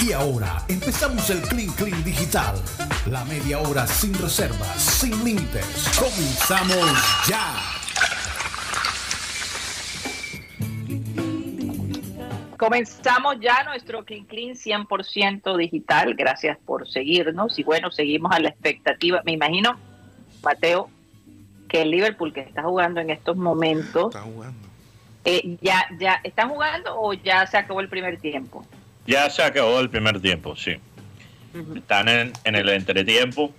Y ahora empezamos el Clean Clean Digital. La media hora sin reservas, sin límites. Comenzamos ya. Comenzamos ya nuestro Clean Clean 100% digital. Gracias por seguirnos. Y bueno, seguimos a la expectativa. Me imagino, Mateo, que el Liverpool que está jugando en estos momentos. Está jugando. eh, ya, ya, ¿Están jugando o ya se acabó el primer tiempo? Ya se acabó el primer tiempo, sí. Están en, en el entretiempo.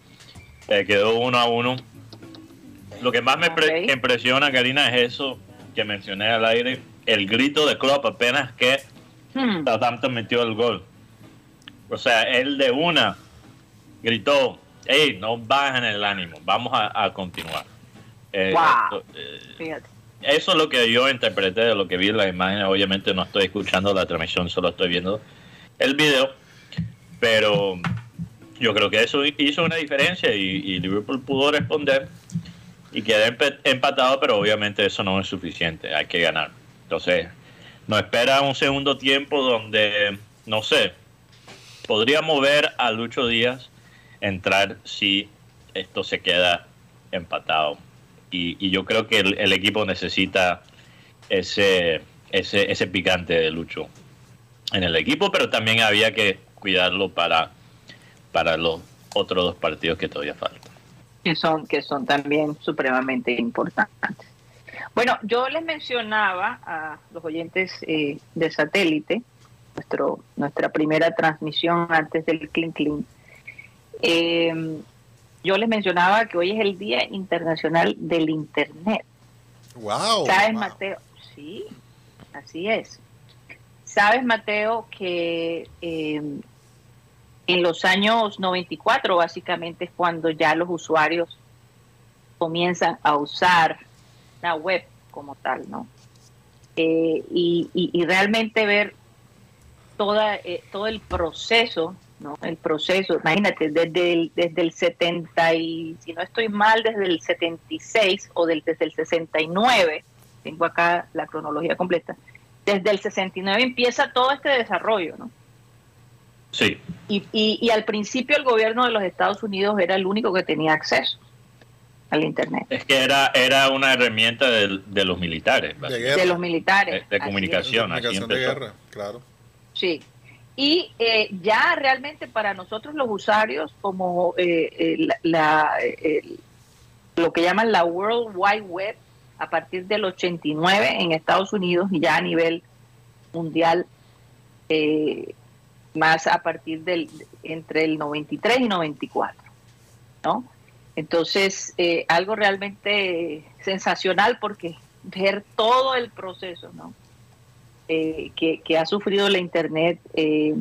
Eh, quedó uno a uno. Lo que más me pre- Ok. impresiona, Karina, es eso que mencioné al aire. El grito de Klopp apenas que Hmm. Southampton metió el gol. O sea, él de una gritó, hey, no bajen el ánimo, vamos a, a continuar. Eh, Wow. eh, eso es lo que yo interpreté de lo que vi en las imágenes. Obviamente no estoy escuchando la transmisión, solo estoy viendo el video. Pero yo creo que eso hizo una diferencia y, Liverpool pudo responder y empe- empatado, pero obviamente eso no es suficiente, hay que ganar. Entonces, nos espera un segundo tiempo donde, no sé, podríamos ver a Lucho Díaz entrar si esto se queda empatado. Y, y yo creo que el, el equipo necesita ese, ese, ese picante de Lucho en el equipo, pero también había que cuidarlo para, para los otros dos partidos que todavía faltan. que son que son también supremamente importantes. Bueno, yo les mencionaba a los oyentes eh, de satélite nuestro nuestra primera transmisión antes del Clean Clean. Eh, yo les mencionaba que hoy es el Día Internacional del Internet. Wow. ¿Sabes, wow. Mateo? Sí, así es. ¿Sabes, Mateo, que eh, en los años 94 básicamente es cuando ya los usuarios comienzan a usar la web como tal, ¿no? Eh, y realmente ver toda, eh, todo el proceso, ¿no? El proceso, imagínate, desde el, desde el 70 y, si no estoy mal, desde el 76 o del, desde el 69, tengo acá la cronología completa, desde el 69 empieza todo este desarrollo, ¿no? Sí, Y, y, y al principio el gobierno de los Estados Unidos era el único que tenía acceso al Internet, es que era, era una herramienta de, los militares, De de los militares. de, de comunicación. así Comunicación de guerra, claro. Sí. Y eh, ya realmente para nosotros los usuarios, como eh, eh, la, la- el- lo que llaman la World Wide Web, a partir del 89 en Estados Unidos y ya a nivel mundial, eh, más a partir del entre el 93 y 94, ¿no? Entonces, eh, algo realmente sensacional porque ver todo el proceso, ¿no? eh, que, que ha sufrido la Internet. eh,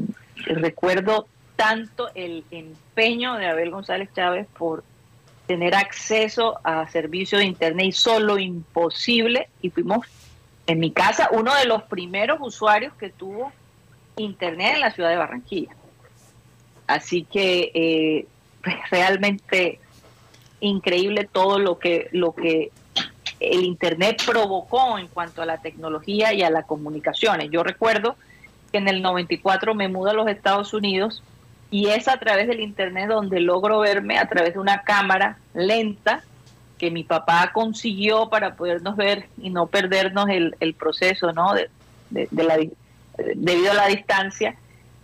recuerdo tanto el empeño de Abel González Chávez por tener acceso a servicios de Internet y solo imposible. Y fuimos, en mi casa, uno de los primeros usuarios que tuvo Internet en la ciudad de Barranquilla. Así que eh, realmente increíble todo lo que, lo que el Internet provocó en cuanto a la tecnología y a las comunicaciones. Yo recuerdo que en el 94 me mudo a los Estados Unidos y es a través del Internet donde logro verme a través de una cámara lenta que mi papá consiguió para podernos ver y no perdernos el, proceso, ¿no? De, la, debido a la distancia,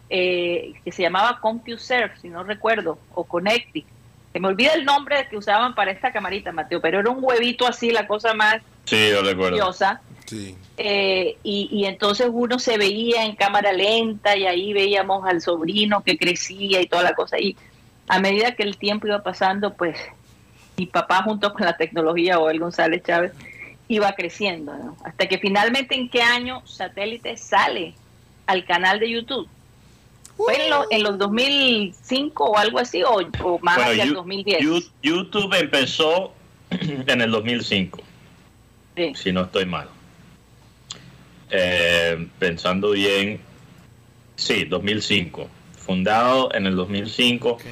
eh, que se llamaba CompuServe, si no recuerdo, o Connectic. Se me olvida el nombre que usaban para esta camarita, Mateo, pero era un huevito así, la cosa más Sí, yo recuerdo. curiosa. Sí. Eh, y, y entonces uno se veía en cámara lenta y ahí veíamos al sobrino que crecía y toda la cosa. Y a medida que el tiempo iba pasando, pues mi papá junto con la tecnología, o el González Chávez, iba creciendo. ¿no? Hasta que finalmente, ¿en qué año satélite sale al canal de YouTube? ¿Fue en, lo- en los 2005 o algo así? ¿O, o más Bueno, hacia el Yu- 2010? Yu- YouTube empezó en el 2005, Sí. si no estoy mal. Eh, pensando bien, sí, 2005. Fundado en el 2005. Ok.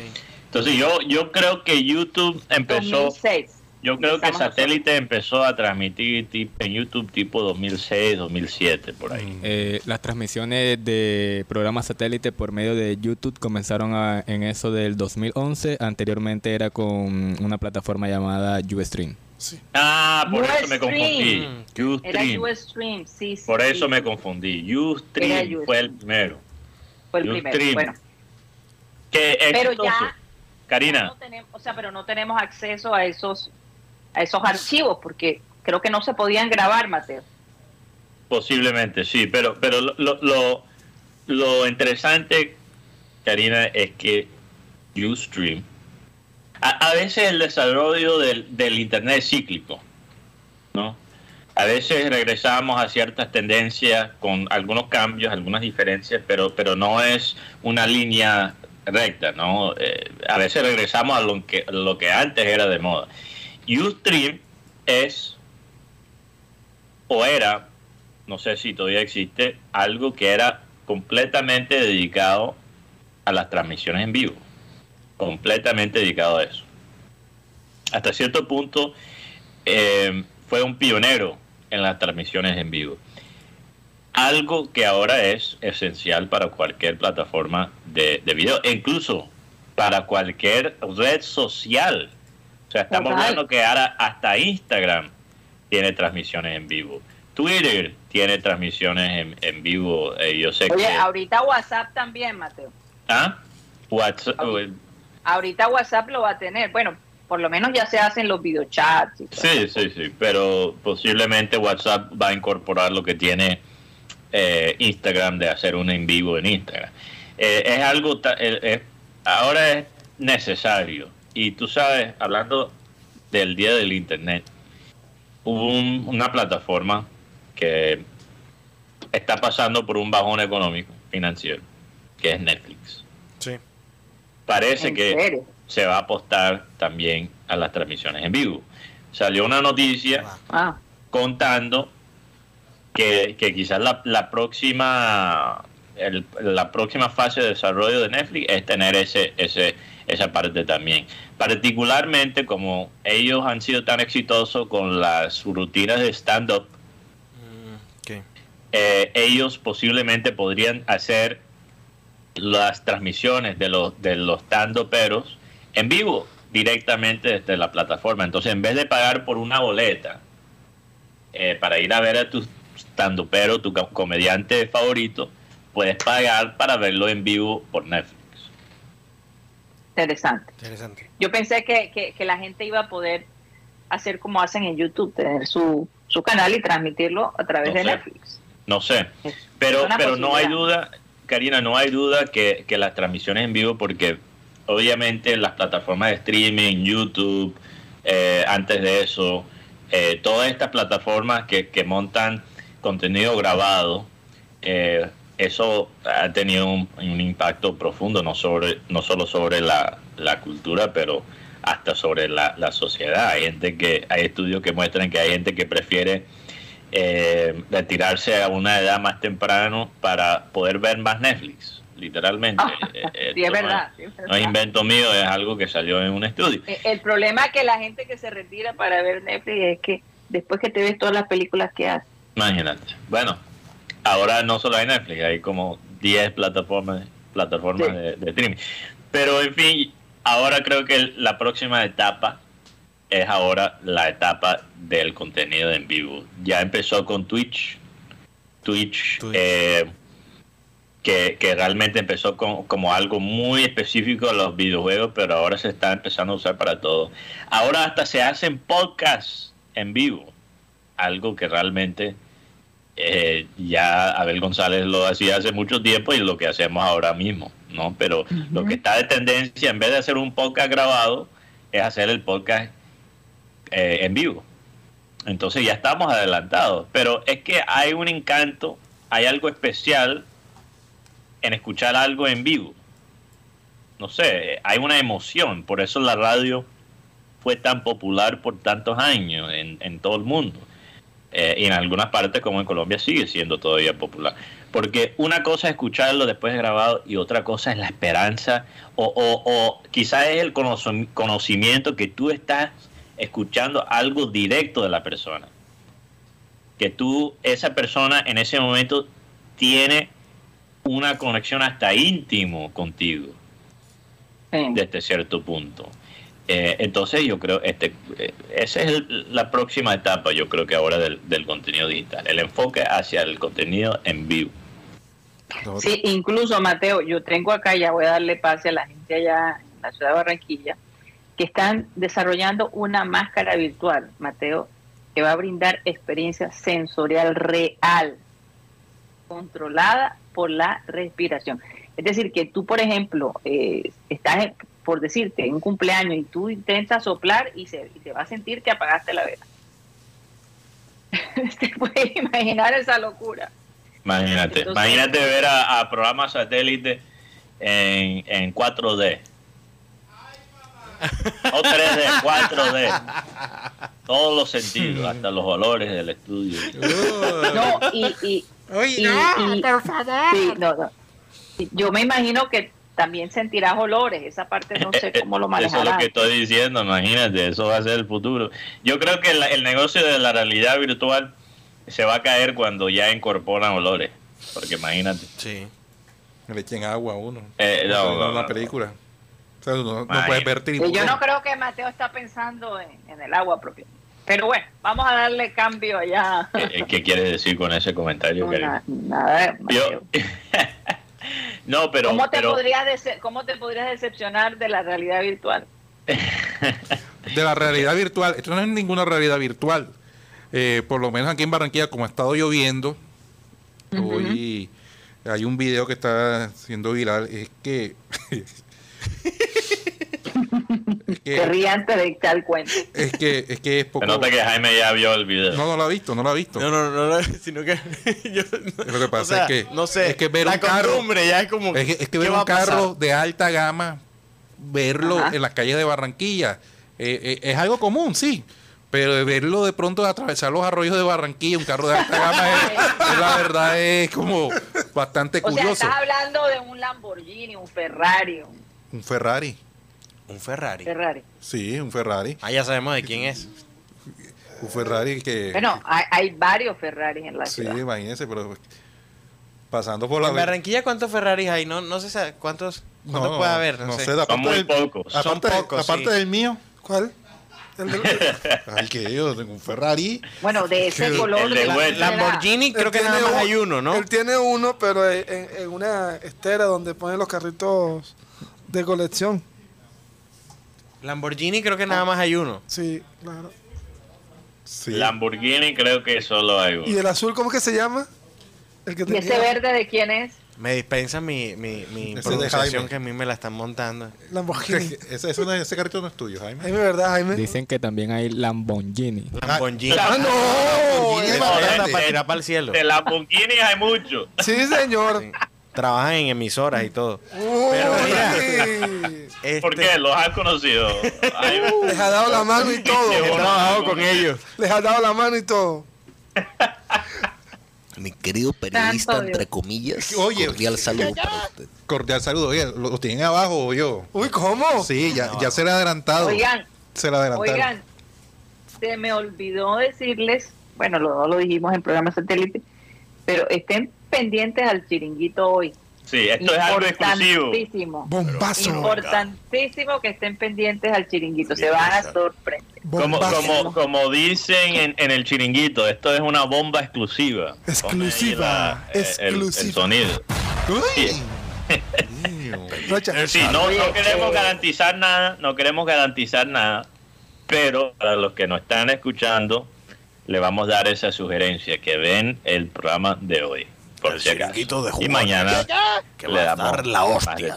Entonces yo, yo creo que YouTube empezó... 2006. Yo creo que satélite empezó a transmitir en YouTube tipo 2006, 2007, por ahí. Eh, las transmisiones de programas satélite por medio de YouTube comenzaron en eso del 2011. Anteriormente era con una plataforma llamada Ustream. Sí. Ah, por eso me confundí. Ustream. sí, sí. Por eso me confundí. Ustream fue el primero. Fue el primero. Bueno. pero ya, Karina. no tenemos, o sea, pero no tenemos acceso a esos a esos archivos, porque creo que no se podían grabar, Mateo. Posiblemente, sí, pero, pero lo, lo, lo interesante, Karina, es que Ustream, a, veces el desarrollo del, del Internet es cíclico, ¿no? A veces regresamos a ciertas tendencias con algunos cambios, algunas diferencias, pero, pero no es una línea recta, ¿no? Eh, a veces regresamos a lo que, lo que antes era de moda. Ustream es o era, no sé si todavía existe, algo que era completamente dedicado a las transmisiones en vivo. Completamente dedicado a eso. Hasta cierto punto eh, fue un pionero en las transmisiones en vivo. Algo que ahora es esencial para cualquier plataforma de, de video, e incluso para cualquier red social o sea, estamos hablando que ahora hasta Instagram tiene transmisiones en vivo. Twitter tiene transmisiones en, vivo. Eh, yo sé Oye, ahorita WhatsApp también, Mateo. ¿Ah? WhatsApp. Ahorita WhatsApp lo va a tener. Bueno, por lo menos ya se hacen los videochats. sí, sí, sí. Pero posiblemente WhatsApp va a incorporar lo que tiene eh, Instagram de hacer un en vivo en Instagram. Eh, es algo. ahora es necesario y tú sabes, hablando del día del Internet, hubo una plataforma que está pasando por un bajón económico, financiero, que es Netflix. Parece que se va a apostar también a las transmisiones en vivo. Salió una noticia ah. contando que, quizás la, la próxima la próxima fase de desarrollo de Netflix es tener ese, ese esa parte también. Particularmente como ellos han sido tan exitosos con las rutinas de stand-up, mm, eh, ellos posiblemente podrían hacer las transmisiones de los, de los stand-uperos en vivo directamente desde la plataforma. Entonces, en vez de pagar por una boleta eh, para ir a ver a tu stand-upero, tu comediante favorito, puedes pagar para verlo en vivo por Netflix. Interesante. Yo pensé que, que, la gente iba a poder hacer como hacen en YouTube, tener su, su canal y transmitirlo a través de Netflix. No sé, pero, pero no hay duda, Karina, no hay duda que, que las transmisiones en vivo, porque obviamente las plataformas de streaming, YouTube, eh, antes de eso, eh, todas estas plataformas que, que montan contenido grabado, eh, eso ha tenido un, impacto profundo, no, sobre, no solo sobre la, cultura, pero hasta sobre la, sociedad. Hay gente que, hay estudios que muestran que hay gente que prefiere eh, retirarse a una edad más temprano para poder ver más Netflix, literalmente. Ah, eh, sí, es verdad, no, es invento mío, es algo que salió en un estudio. Eh, el problema es que la gente que se retira para ver Netflix es que después que te ves todas las películas que hace. Imagínate. Bueno, ahora no solo hay Netflix, hay como 10 plataformas, plataformas de, streaming. Pero en fin, ahora creo que la próxima etapa es ahora la etapa del contenido en vivo. Ya empezó con Twitch. Twitch, eh, que, realmente empezó como algo muy específico a los videojuegos, pero ahora se está empezando a usar para todo. Ahora hasta se hacen podcasts en vivo, algo que realmente eh, ya Abel González lo hacía hace mucho tiempo y lo que hacemos ahora mismo, ¿no? Pero lo que está de tendencia, en vez de hacer un podcast grabado, es hacer el podcast eh, en vivo. Entonces ya estamos adelantados, pero es que hay un encanto, hay algo especial en escuchar algo en vivo. No sé, hay una emoción, por eso la radio fue tan popular por tantos años en, todo el mundo eh, y en algunas partes como en Colombia sigue siendo todavía popular. Porque una cosa es escucharlo después de grabado y otra cosa es la esperanza o, o, quizás es el conocimiento que tú estás escuchando algo directo de la persona. Que tú, esa persona en ese momento tiene una conexión hasta íntimo contigo Sí. desde cierto punto. Eh, entonces yo creo, este, eh, esa es el- la próxima etapa, yo creo que ahora del, del contenido digital, el enfoque hacia el contenido en vivo. Sí, incluso Mateo, yo tengo acá, ya voy a darle pase a la gente allá en la ciudad de Barranquilla, que están desarrollando una máscara virtual, Mateo, que va a brindar experiencia sensorial real, controlada por la respiración. Es decir, que tú, por ejemplo, eh, estás, por decirte, en un cumpleaños y tú intentas soplar y se, y te va a sentir que apagaste la vela. Te puedes imaginar esa locura. Imagínate, Entonces- imagínate ver a, a programas satélite en, en 4D. No 3D, 4D. Todos los sentidos, hasta los olores del estudio. No, y, y, Oye, y- no, y- por favor. sí, no, no. Y Yo me imagino que también sentirás olores, esa parte no sé cómo lo Eso es lo manejarás. que estoy diciendo, imagínate, eso va a ser el futuro. Yo creo que la- el negocio de la realidad virtual se va a caer cuando ya incorporan olores. Porque imagínate. Sí. Le echen agua a uno. Eh, no, en no, una no. película. O sea, no, no puedes ver yo no creo que Mateo está pensando en, en el agua propia. Pero bueno, vamos a darle cambio allá. ¿Qué, qué quieres decir con ese comentario? No, na- nada, Yo, Mateo. no, pero, ¿Cómo, te pero podrías dece- ¿Cómo te podrías decepcionar de la realidad virtual? de la realidad virtual. Esto no es ninguna realidad virtual. Eh, por lo menos aquí en Barranquilla, como ha estado lloviendo, hoy hay un video que está siendo viral. Es que. Te que antes de echar el cuento. es que es que es poco. se nota que Jaime ya vio el video. No, no lo ha visto, no lo ha visto. No, no, no, no, sino que yo Lo que pasa o sea, es que- no sé, es que ver la un carro- costumbre ya es como Es que, es que ¿qué ver un carro de alta gama, verlo Ajá. en las calles de Barranquilla, eh, eh, es algo común, sí. Pero verlo de pronto atravesar los arroyos de Barranquilla, un carro de alta gama, es, es la verdad, es como bastante O sea, curioso. estás hablando de un Lamborghini, un Ferrari, un Un Ferrari, un Ferrari. Ferrari. sí, un Ferrari. Ah, ya sabemos de quién es. Un Ferrari que. Bueno, hay, hay varios Ferraris en la sí, ciudad. imagínense, pero pasando por la. En Barranquilla cuántos Ferraris hay? No no sé sa- cuántos cuántos puede haber, no, sé. aparte Son muy del- pocos. Son Aparte, pocos, aparte sí. del mío. ¿Cuál? El del- Ay, que yo tengo un Ferrari. Bueno, de ese color. de la- Lamborghini creo él que tiene nada más un- hay uno, ¿no? Él tiene uno, pero en, en una estera donde ponen los carritos de colección. Lamborghini creo que nada más hay uno. Sí, claro. Sí. Lamborghini creo que solo hay uno. ¿Y el azul cómo es que se llama? El que ¿Y ese verde de quién es? Me dispensa mi, mi, mi pronunciación que a mí me la están montando. Lamborghini. ese, ese, no ese carrito no es tuyo, Jaime. Jaime, ¿verdad, Jaime? Dicen que también hay Lamborghini. Lamborghini. ¡Ah, no! Lamborghini Es no, de- para tirar para el cielo. De Lamborghini hay mucho. Sí, señor. Trabajan en emisoras y todo. Uy, Pero mira. Les ¿Por Este, qué? ¿Los has conocido? Hay- ha dado la mano y todo. He trabajado con ellos. Les ha dado la mano y todo. Mi querido periodista, entre comillas, Oye. cordial saludo para usted. Cordial saludo. Oye, ¿lo, lo tienen abajo o yo? Uy, ¿cómo? Sí, ya, ya se le ha adelantado. Oigan, se le adelantaron. oigan, se me olvidó decirles, bueno, lo, lo dijimos en programa satélite, pero estén pendientes al chiringuito hoy. Sí, esto es algo exclusivo. Importantísimo. Bombazo. Importantísimo que estén pendientes al chiringuito, se van a sorprender. Como, como, como dicen en, en el chiringuito, esto es una bomba exclusiva. Exclusiva, la- el- exclusiva. El, sonido. Uy. Rocha. Sí, no, no queremos eh, garantizar nada, no queremos garantizar nada, pero para los que nos están escuchando, le vamos a dar esa sugerencia, que ven el programa de hoy, por El si acaso. chiringuito de Y Juan. mañana Que le va a damos dar la hostia.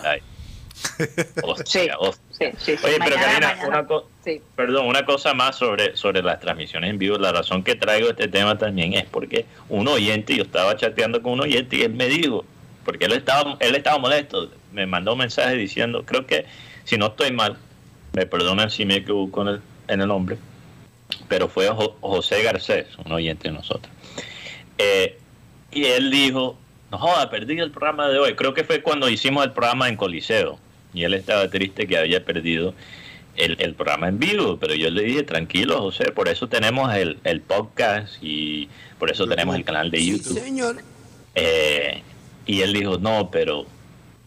Sí, hostia. sí, sí, sí. Oye, pero Mañana, Karina, mañana. una cosa... Sí. Perdón, una cosa más sobre, sobre las transmisiones en vivo. La razón que traigo este tema también es porque un oyente, yo estaba chateando con un oyente y él me dijo, porque él estaba, él estaba molesto, me mandó un mensaje diciendo, creo que si no estoy mal, me perdonan si me equivoco en el, en el nombre, pero fue Jo- José Garcés, un oyente de nosotros. Eh, y él dijo, no joda, perdí el programa de hoy. Creo que fue cuando hicimos el programa en Coliseo. Y él estaba triste que había perdido el, el programa en vivo, pero yo le dije, tranquilo, José, por eso tenemos el, el podcast y por eso tenemos el canal de YouTube. Señor. Eh, y él dijo, no, pero,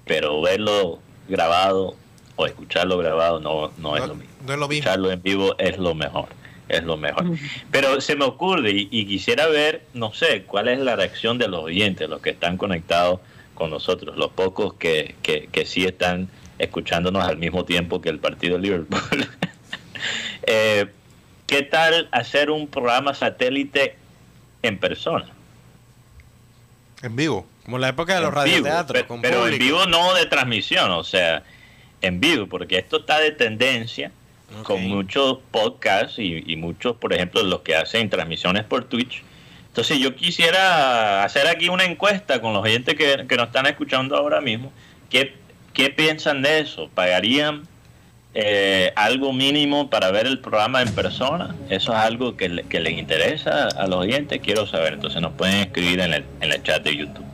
pero verlo grabado o escucharlo grabado no, no es lo mismo. No es lo mismo. Escucharlo en vivo es lo mejor, es lo mejor. Pero se me ocurre y, y quisiera ver, no sé, cuál es la reacción de los oyentes, los que están conectados con nosotros, los pocos que, que, que sí están escuchándonos al mismo tiempo que el partido de Liverpool. Eh, ¿Qué tal hacer un programa satélite en persona? En vivo. Como la época de los En radioteatros. con pero en vivo no de transmisión, o sea, en vivo, porque esto está de tendencia Con muchos podcasts y, y muchos, por ejemplo, los que hacen transmisiones por Twitch. Entonces yo quisiera hacer aquí una encuesta con los oyentes que, que nos están escuchando ahora mismo. ¿Qué, qué piensan de eso? ¿Pagarían eh, algo mínimo para ver el programa en persona? ¿Eso es algo que, le- que les interesa a los oyentes? Quiero saber. Entonces nos pueden escribir en el, en el chat de YouTube.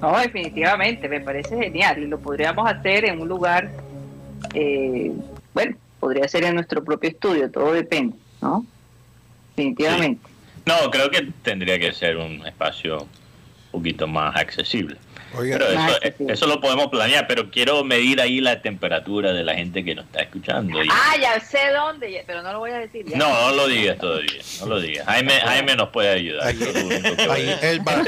No, definitivamente, me parece genial y lo podríamos hacer en un lugar, eh, bueno, podría ser en nuestro propio estudio, todo depende, ¿no? Definitivamente. No, creo que tendría que ser un espacio un poquito más accesible. Oiga, Pero Más eso, accesible. eso lo podemos planear, pero quiero medir ahí la temperatura de la gente que nos está escuchando. y- Ah, ya sé dónde, pero no lo voy a decir. ya. No, no lo digas todavía, no lo digas. Jaime, Jaime nos puede ayudar. Ahí el, ba-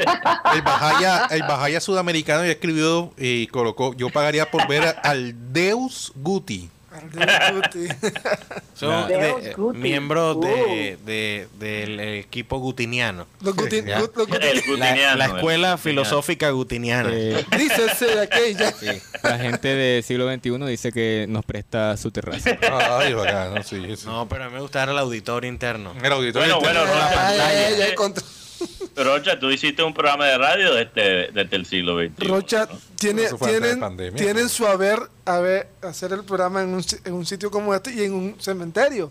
el Bajaya, el Bajaya sudamericano ya escribió y colocó, yo pagaría por ver al Deus Guti. Al. Son Leo de- Guti. miembros de, Uh. de- del equipo gutiniano. Los Guti- Ya. Gut- los Guti- El La, gutiniano, la el escuela filosófica gutiniana. Eh, Dícese de aquella. la gente del siglo XXI dice que nos presta su terraza. Ay, bacano, sí, sí. No, pero a mí me gustaba el auditorio interno. El auditorio Bueno, interno. bueno, Ay, Rocha, ay, ay, ay, contra- Rocha, tú hiciste un programa de radio desde, desde el siglo XXI. Rocha ¿no? tiene, tienen, pandemia. tienen su haber, haber hacer el programa en un, en un sitio como este y en un cementerio.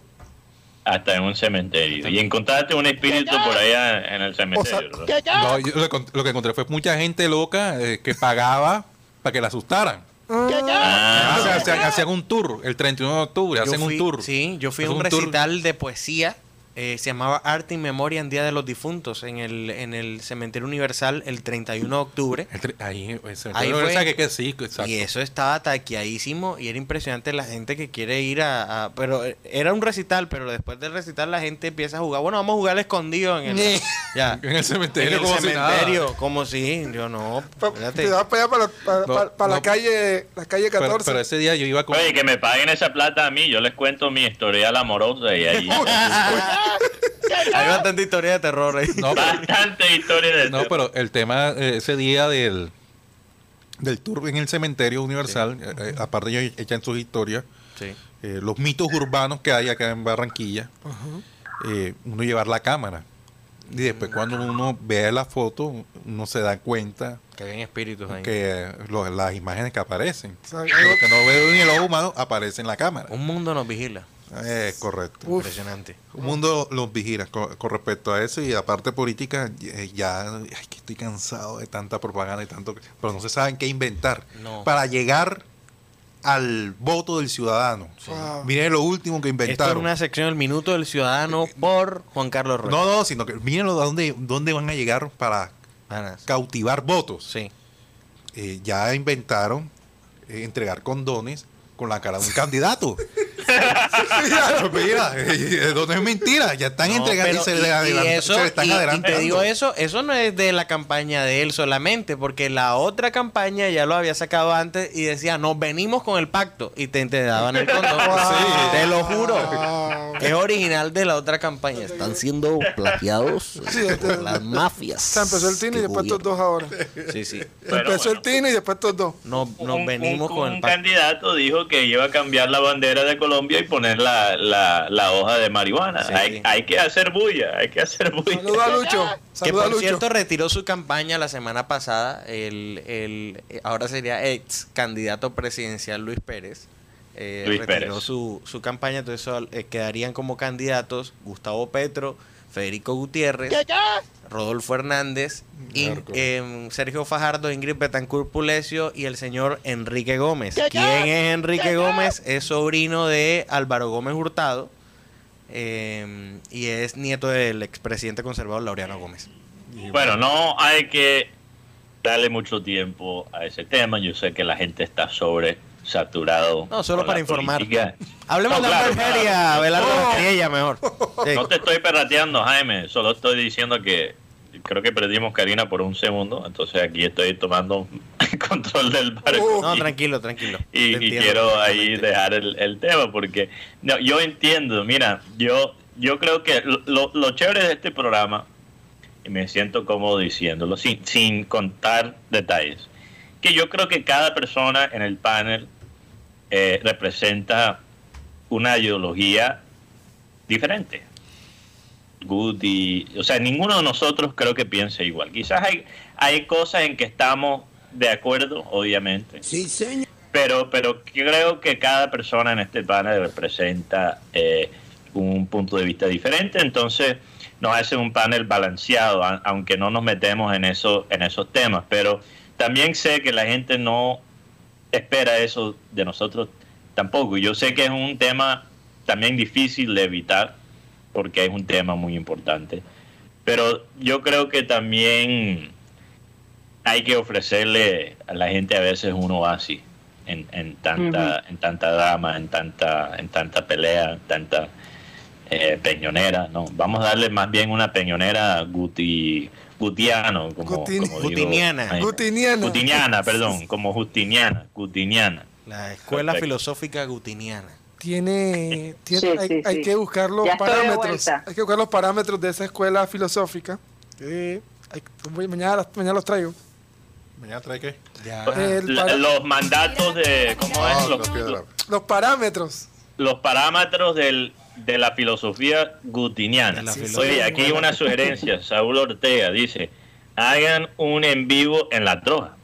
Hasta en un cementerio. Y encontraste un espíritu por allá en el cementerio. ¿no? No, yo lo, lo que encontré fue mucha gente loca eh, que pagaba para que la asustaran. Ah, O sea, hacían, hacían un tour el 31 de octubre, Yo hacen fui- un tour. Sí, yo fui a un tour. recital de poesía. Eh, se llamaba Arte y Memoria en Día de los Difuntos en el, en el Cementerio Universal el 31 de octubre. El Ahí, ese- Ahí fue. que, que sí, exacto. Y eso estaba taqueadísimo y era impresionante la gente que quiere ir a, a- Pero eh, era un recital, pero después del recital la gente empieza a jugar. Bueno, vamos a jugar al escondido en el... ya. En el cementerio, En el como si nada. cementerio, como si... Yo no, te vas para allá, para, la- para- No, para- no. la calle la calle Pero, 14. pero ese día yo iba con. Oye, que me paguen esa plata a mí, yo les cuento mi historial amorosa y ahí Hay bastante historia de terror ahí. No, pero, bastante historia de no, pero el tema, eh, ese día del, del tour en el cementerio universal, eh, eh, aparte ellos echan sus historias, Sí. eh, los mitos urbanos que hay acá en Barranquilla, eh, uno llevar la cámara. Y después cuando uno ve la foto, uno se da cuenta Que ven espíritus ahí. que lo- las imágenes que aparecen, lo que no ve ni el ojo humano, aparece en la cámara. Un mundo nos vigila. Eh, correcto. Uf. Impresionante. Un mundo los vigila con, con respecto a eso y aparte política, eh, ya ay, que estoy cansado de tanta propaganda y tanto, pero no se saben qué inventar No. para llegar al voto del ciudadano. Wow. Miren lo último que Esto es inventaron. una sección del Minuto del Ciudadano por Juan Carlos Rocha. No, no, sino que miren a dónde, dónde van a llegar para cautivar votos. Sí. Eh, ya inventaron eh, entregar condones con la cara de un candidato. Mira, eh, no es mentira, ya están No, entregando y se, y- le y adelantan- eso, se le están y- y adelantando. te digo eso, eso no es de la campaña de él solamente, porque la otra campaña ya lo había sacado antes y decía, nos venimos con el pacto y te, te daban el condón. Te lo juro. Wow. Es original de la otra campaña. Están siendo plagiados Sí, este- por las mafias. O sea, empezó el Tini y después estos dos ahora. Sí, sí. Pero empezó bueno. el Tini y después estos dos. Nos, nos un, venimos un- con el un pacto. candidato dijo que iba a cambiar la bandera de Colombia y poner la, la, la hoja de marihuana. Sí. Hay, hay que hacer bulla, hay que hacer bulla. Saluda a Lucho. Que Saluda por Lucho. cierto retiró su campaña la semana pasada. El, el, eh, ahora sería ex candidato presidencial Luis Pérez. Eh, Luis retiró Pérez. Su, su campaña, entonces eh, quedarían como candidatos Gustavo Petro, Federico Gutiérrez, Rodolfo Hernández, In- em, Sergio Fajardo, Ingrid Betancourt Pulesio y el señor Enrique Gómez. ¿Quién es Enrique Gómez? Es sobrino de Álvaro Gómez Hurtado em, y es nieto del expresidente conservador Laureano Gómez. Bueno, no hay que darle mucho tiempo a ese tema. Yo sé que la gente está sobre saturado. No, solo para informar. política. Hablemos No, de claro, claro. Abelardo Oh. Mejor. Sí. No te estoy perrateando, Jaime. Solo estoy diciendo que creo que perdimos Karina por un segundo. Entonces aquí estoy tomando control del barco. No, y- tranquilo, tranquilo. y, quiero ahí dejar el, el tema porque no, yo entiendo, mira, yo yo creo que lo, lo- lo chévere de este programa, y me siento cómodo diciéndolo, sin, sin contar detalles, que yo creo que cada persona en el panel eh, representa una ideología diferente. O sea, ninguno de nosotros creo que piense igual. Quizás hay, hay cosas en que estamos de acuerdo, obviamente. Sí, señor. Pero, pero creo que cada persona en este panel representa eh, un punto de vista diferente, entonces nos hace un panel balanceado, a- aunque no nos metemos en, eso, en esos temas. Pero también sé que la gente no espera eso de nosotros tampoco. Yo sé que es un tema también difícil de evitar, porque es un tema muy importante. Pero yo creo que también hay que ofrecerle a la gente a veces un oasis en, en tanta en tanta drama, en tanta en tanta pelea, en tanta eh, peñonera, no, vamos a darle más bien una peñonera guti gutiano, como, Gutin- como digo, Gutiniana. Gutiniana. Gutiniana, perdón, como justiniana, gutiniana. La Escuela Perfecto. Filosófica Gutiniana. Tiene, tiene Sí, hay, sí, hay sí. que buscar los Ya parámetros. Hay que buscar los parámetros de esa escuela filosófica. Eh, hay- mañana, mañana los traigo. Mañana trae qué? Ya. El La- para- los mandatos de ¿cómo No, es? no Los, piedra. Los parámetros. los parámetros del, de la filosofía gutiniana. Oye, aquí hay una sugerencia. Saúl Ortega dice, hagan un en vivo en la troja.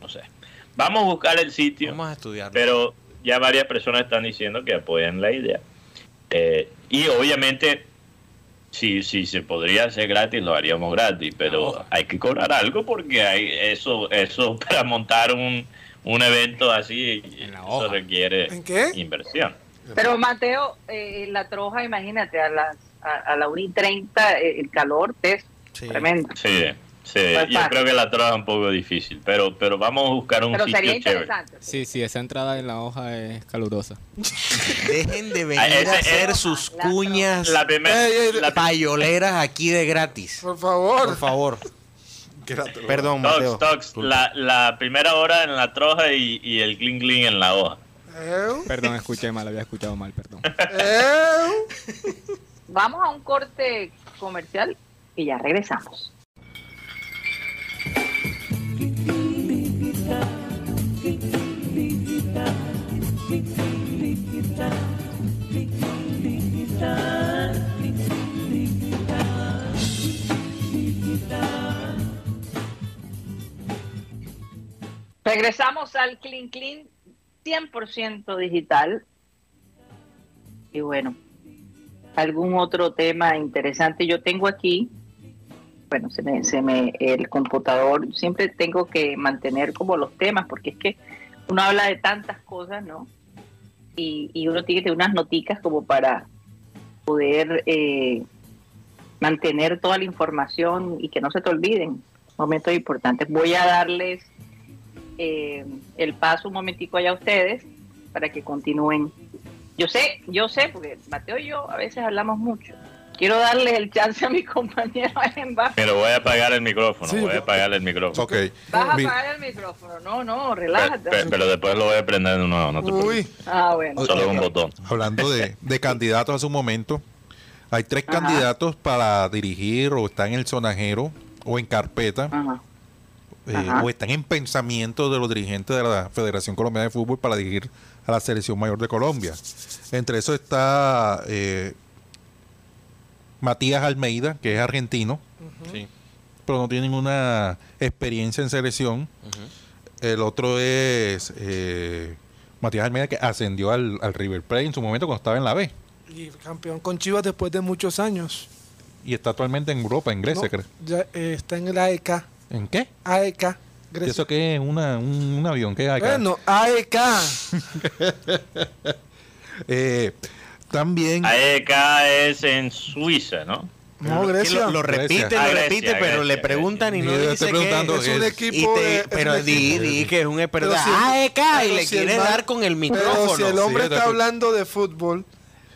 No sé. Vamos a buscar el sitio, Vamos a estudiarlo. pero ya varias personas están diciendo que apoyan la idea. Eh, y obviamente, si, si se podría hacer gratis, lo haríamos gratis, pero hay que cobrar algo porque hay eso, eso para montar un, un evento así, eso requiere ¿En qué? inversión. Pero Mateo, eh, la troja, imagínate, a las a, a la 1 y 30 eh, el calor es Sí. tremendo. Sí, sí. Pues yo fácil. creo que la troja es un poco difícil, pero pero vamos a buscar un Pero sitio sería chévere. interesante. Sí, sí, esa entrada en la hoja es calurosa. Dejen de venir Ah, ese- a hacer sus la- cuñas la- payoleras aquí de gratis. Por favor. Por favor. ¿Qué era troja? Perdón, Mateo. Tox, Tox, la, la primera hora en la troja y, y el clean clean en la hoja. Perdón, escuché mal, había escuchado mal, perdón. Vamos a un corte comercial y ya regresamos. Regresamos al Clean Clean 100% digital. Y bueno, algún otro tema interesante. Yo tengo aquí, bueno, se me, se me, el computador, siempre tengo que mantener como los temas, porque es que uno habla de tantas cosas, ¿no? Y, uno tiene que tener unas noticas como para poder eh, mantener toda la información y que no se te olviden momentos importantes. Voy a darles eh, el paso un momentico allá a ustedes para que continúen yo sé, yo sé, porque Mateo y yo a veces hablamos mucho. Quiero darle el chance a mi compañero. Pero voy a apagar el micrófono, Sí, voy a apagar el micrófono. Ok. Vas a Mi- apagar el micrófono. No, no, relájate. pe- pero después lo voy a prender de nuevo, no te Uy. Ah, bueno. Solo un botón. Hablando de, de candidatos hace un momento, hay tres Ajá. candidatos para dirigir o están en el sonajero o en carpeta Ajá. Eh, o están en pensamiento de los dirigentes de la Federación Colombiana de Fútbol para dirigir a la selección mayor de Colombia. Entre eso está eh, Matías Almeida, que es argentino, Sí. pero no tiene ninguna experiencia en selección. El otro es eh, Matías Almeida, que ascendió al, al River Plate en su momento cuando estaba en la B. y campeón con Chivas después de muchos años. y está actualmente en Europa, en Grecia, No, creo. ya, eh, está en el AEK. ¿En qué? AEK, ¿Y Grecia. ¿Eso qué es? Una, un, un avión? ¿Qué hay acá? Bueno, AEK. Eh, también... AEK es en Suiza, ¿no? No, Grecia. Lo, lo repite, Grecia. lo Ah, Grecia, repite, pero Grecia, le Grecia. preguntan y no Yo dice que preguntando, es un es- equipo y te- de- es pero un di, que es un Pero verdad. si el- Ah, EK, y pero le quiere dar con el Pero micrófono. si el hombre Sí, está está- hablando de fútbol,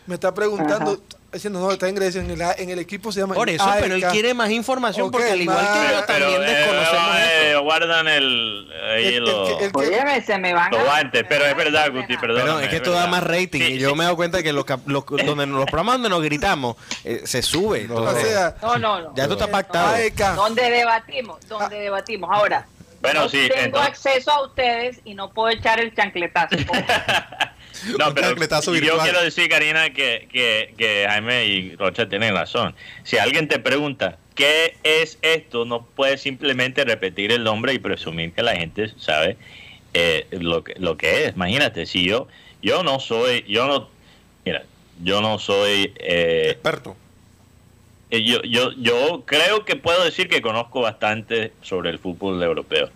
me está preguntando, diciendo, no, está en Grecia, en el, en el equipo se llama Por eso, pero él AEK. quiere más información Ok, porque al igual que yo también eh, desconocemos eh, eso. guardan el, ahí El- el los, el Óyeme, se me van guantes, pero es verdad. Guti, perdón. Pero es que esto da más rating y yo me he dado cuenta que los, los- donde, los programas donde nos gritamos eh, se sube. O sea, No, no, no. ya esto está pactado. AEK. Donde debatimos, donde debatimos. Ahora, Bueno, no sí, tengo entonces- acceso a ustedes y no puedo echar el chancletazo. No, pero yo quiero decir, Karina, que, que, que Jaime y Rocha tienen razón. Si alguien te pregunta qué es esto, no puedes simplemente repetir el nombre y presumir que la gente sabe eh, lo, que, lo que es. Imagínate, si yo, yo no soy, yo no, mira, yo no soy, eh, Experto. eh, yo, yo, yo creo que puedo decir que conozco bastante sobre el fútbol europeo.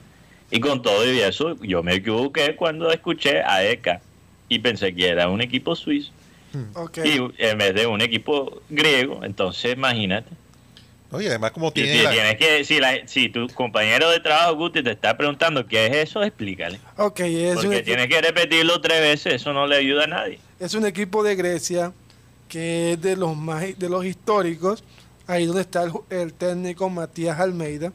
Y con todo y eso, yo me equivoqué cuando escuché a ECA y pensé que era un equipo suizo ok. y en vez de un equipo griego. Entonces, imagínate. Oye, además como tiene si la- tienes que, si, la- si tu compañero de trabajo, Guti, te está preguntando qué es eso, explícale. Es Porque tienes que repetirlo tres veces, eso no le ayuda a nadie. es un equipo de Grecia que es de los más de los históricos, ahí donde está el técnico Matías Almeida,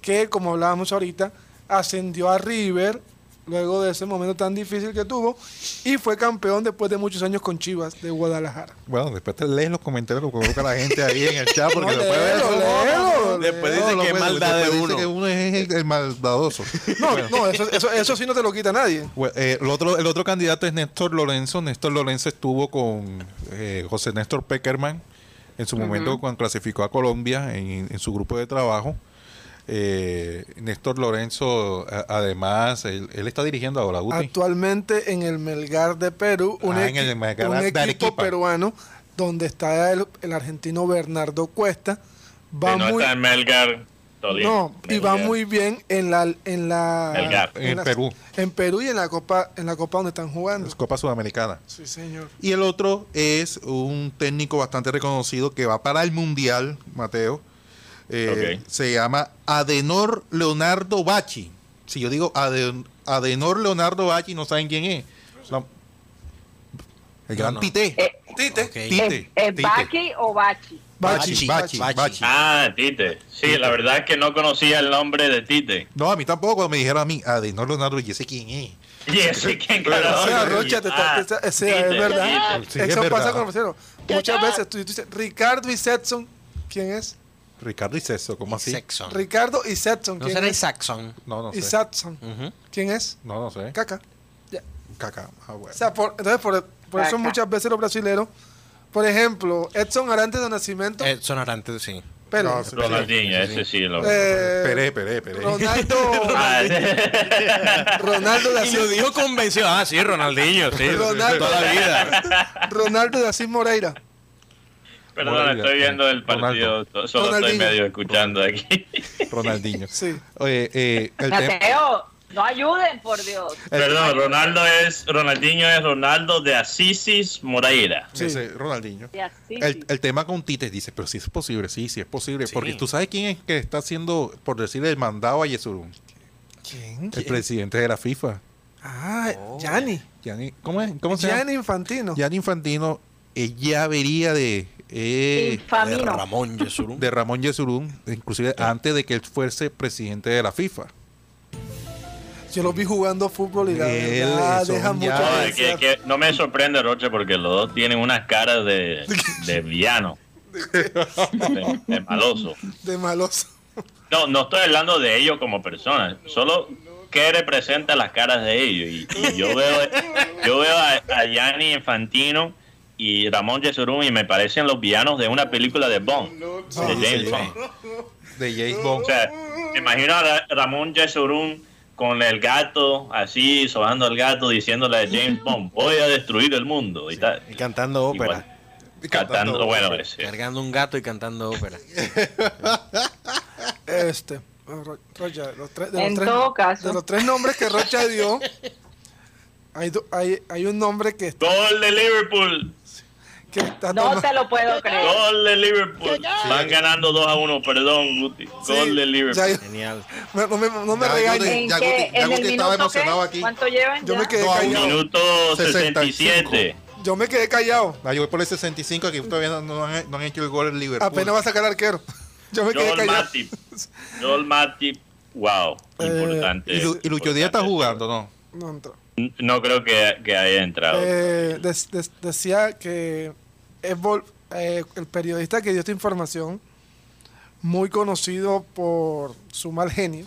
que como hablábamos ahorita, ascendió a River luego de ese momento tan difícil que tuvo y fue campeón después de muchos años con Chivas de Guadalajara. Bueno, después te lees los comentarios que coloca la gente ahí en el chat porque No, después léelo, léelo, Después léelo. dice que no, maldad después de dice uno. que uno es el, el maldadoso. No, no, eso, eso, eso sí no te lo quita nadie. Bueno, eh, el, otro, el otro candidato es Néstor Lorenzo. Néstor Lorenzo estuvo con eh, José Néstor Peckerman en su momento cuando clasificó a Colombia en, en su grupo de trabajo. Eh, Néstor Lorenzo, a- además, él, él está dirigiendo ahora, Guti. Actualmente en el Melgar de Perú, un, Ah, en el Melgar un equipo Arequipa. peruano donde está el, el argentino Bernardo Cuesta. Va no muy, está en Melgar, Tolima. no, y va muy bien en la en la Melgar. En la- Perú. En Perú y en la Copa en la Copa donde están jugando. Es Copa Sudamericana. Sí, señor. Y el otro es un técnico bastante reconocido que va para el Mundial, Mateo. Eh. Se llama Adenor Leonardo Bachi. Si yo digo Aden- Adenor Leonardo Bachi, no saben quién es. La- el gran no. Tite. Eh, Tite. ok. ¿Es, Tite. es Tite. Baki o Bachi? Bachi, Bachi, Bachi. Bachi. Ah, Tite. Sí, la verdad es que no conocía el nombre de Tite. No, a mí tampoco. Cuando me dijeron a mí, Adenor Leonardo, y ese quién es. Y ese quién O sea, Rocha, te está- Ah, te Tite, es verdad. Tite. Sí, es Eso verdad. pasa con los Muchas veces tú, tú dices Ricardo y Setson, ¿quién es? Ricardo y Ceso, ¿cómo así? Sexon. Ricardo y Setson, No ¿quién será es? Saxon. No, no sé. Satson, Ujú. ¿quién es? No, no sé. Caca. Caca. Ah, bueno. O sea, por, entonces por, por eso muchas veces los brasileros, por ejemplo, Edson Arantes de Nacimiento, Eh, sonarante, sí. No, sí. Ronaldinho, ese sí lo. Eh, Peré, peré, peré. Ronaldo, Ah, Ronaldo de Y lo Asís, dijo convencido. Ah, sí, Ronaldinho, sí. Ronaldo. Toda la vida. Ronaldo de Asís Moreira. Perdón, estoy viendo el partido, Ronaldo. solo estoy Ronaldinho. medio escuchando aquí. Ronaldinho. Sí. Oye, eh, el tema. Mateo, no ayuden, por Dios. Perdón, Ronaldo es, Ronaldinho es Ronaldo de Asisis Moreira. Sí. Ese, Ronaldinho. El, el tema con Tite dice, pero si es posible, sí, sí es posible. Sí. Porque tú sabes quién es que está haciendo, por decir, el mandado a Yesurún. ¿Quién? El presidente de la FIFA. Ah, Gianni. Gianni, ¿Cómo es? ¿Cómo se Gianni llama? Infantino. Gianni Infantino. Ella vería de, eh, De. Ramón Yesurún. de Ramón Yesurún, inclusive antes de que él fuese presidente de la FIFA. Yo lo vi jugando fútbol y la Él, verdad son deja mucho No, que que, que me sorprende, Roche, porque los dos tienen unas caras de, de villano. De, de maloso. de malos. No, no estoy hablando de ellos como personas, solo qué representa las caras de ellos. Y, y yo veo, yo veo a, a Gianni Infantino y Ramón Yesurún y me parecen los villanos de una película de Bond, de James sí. Bond. De James Bond. O sea, me imagino a Ra- Ramón Yesurún con el gato así, sobando al gato, diciéndole a James Bond, voy a destruir el mundo y tal. Y cantando ópera. Igual. Cantando, bueno, ese. Cargando un gato y cantando ópera. Este, Rocha, los tres, de, los En tres, todo caso. de los tres nombres que Rocha dio, hay, do- hay, hay un nombre que, está- Gol de Liverpool. Que está No toma- te lo puedo creer. Gol de Liverpool. Van ganando 2 a 1, perdón, Guti. Sí, Gol de ya- Liverpool. Genial. me- no me, no me yo ¿En Ya? Guti- ya ¿En el Guti estaba emocionado qué? aquí. ¿Cuánto llevan Yo ya? me quedé No, callado. Minuto 67. Yo me quedé callado. Ah, yo voy por el 65 que todavía no, no han, no han hecho el gol en Liverpool. Apenas va a sacar arquero. Yo me quedé Joel callado. Matip. Joel Matip. Wow. Eh, Importante. Y, Lu- y Lucho Díaz está jugando, ¿no? No entró. No creo que, que haya entrado. Eh, decía que es eh, el periodista que dio esta información, muy conocido por su mal genio.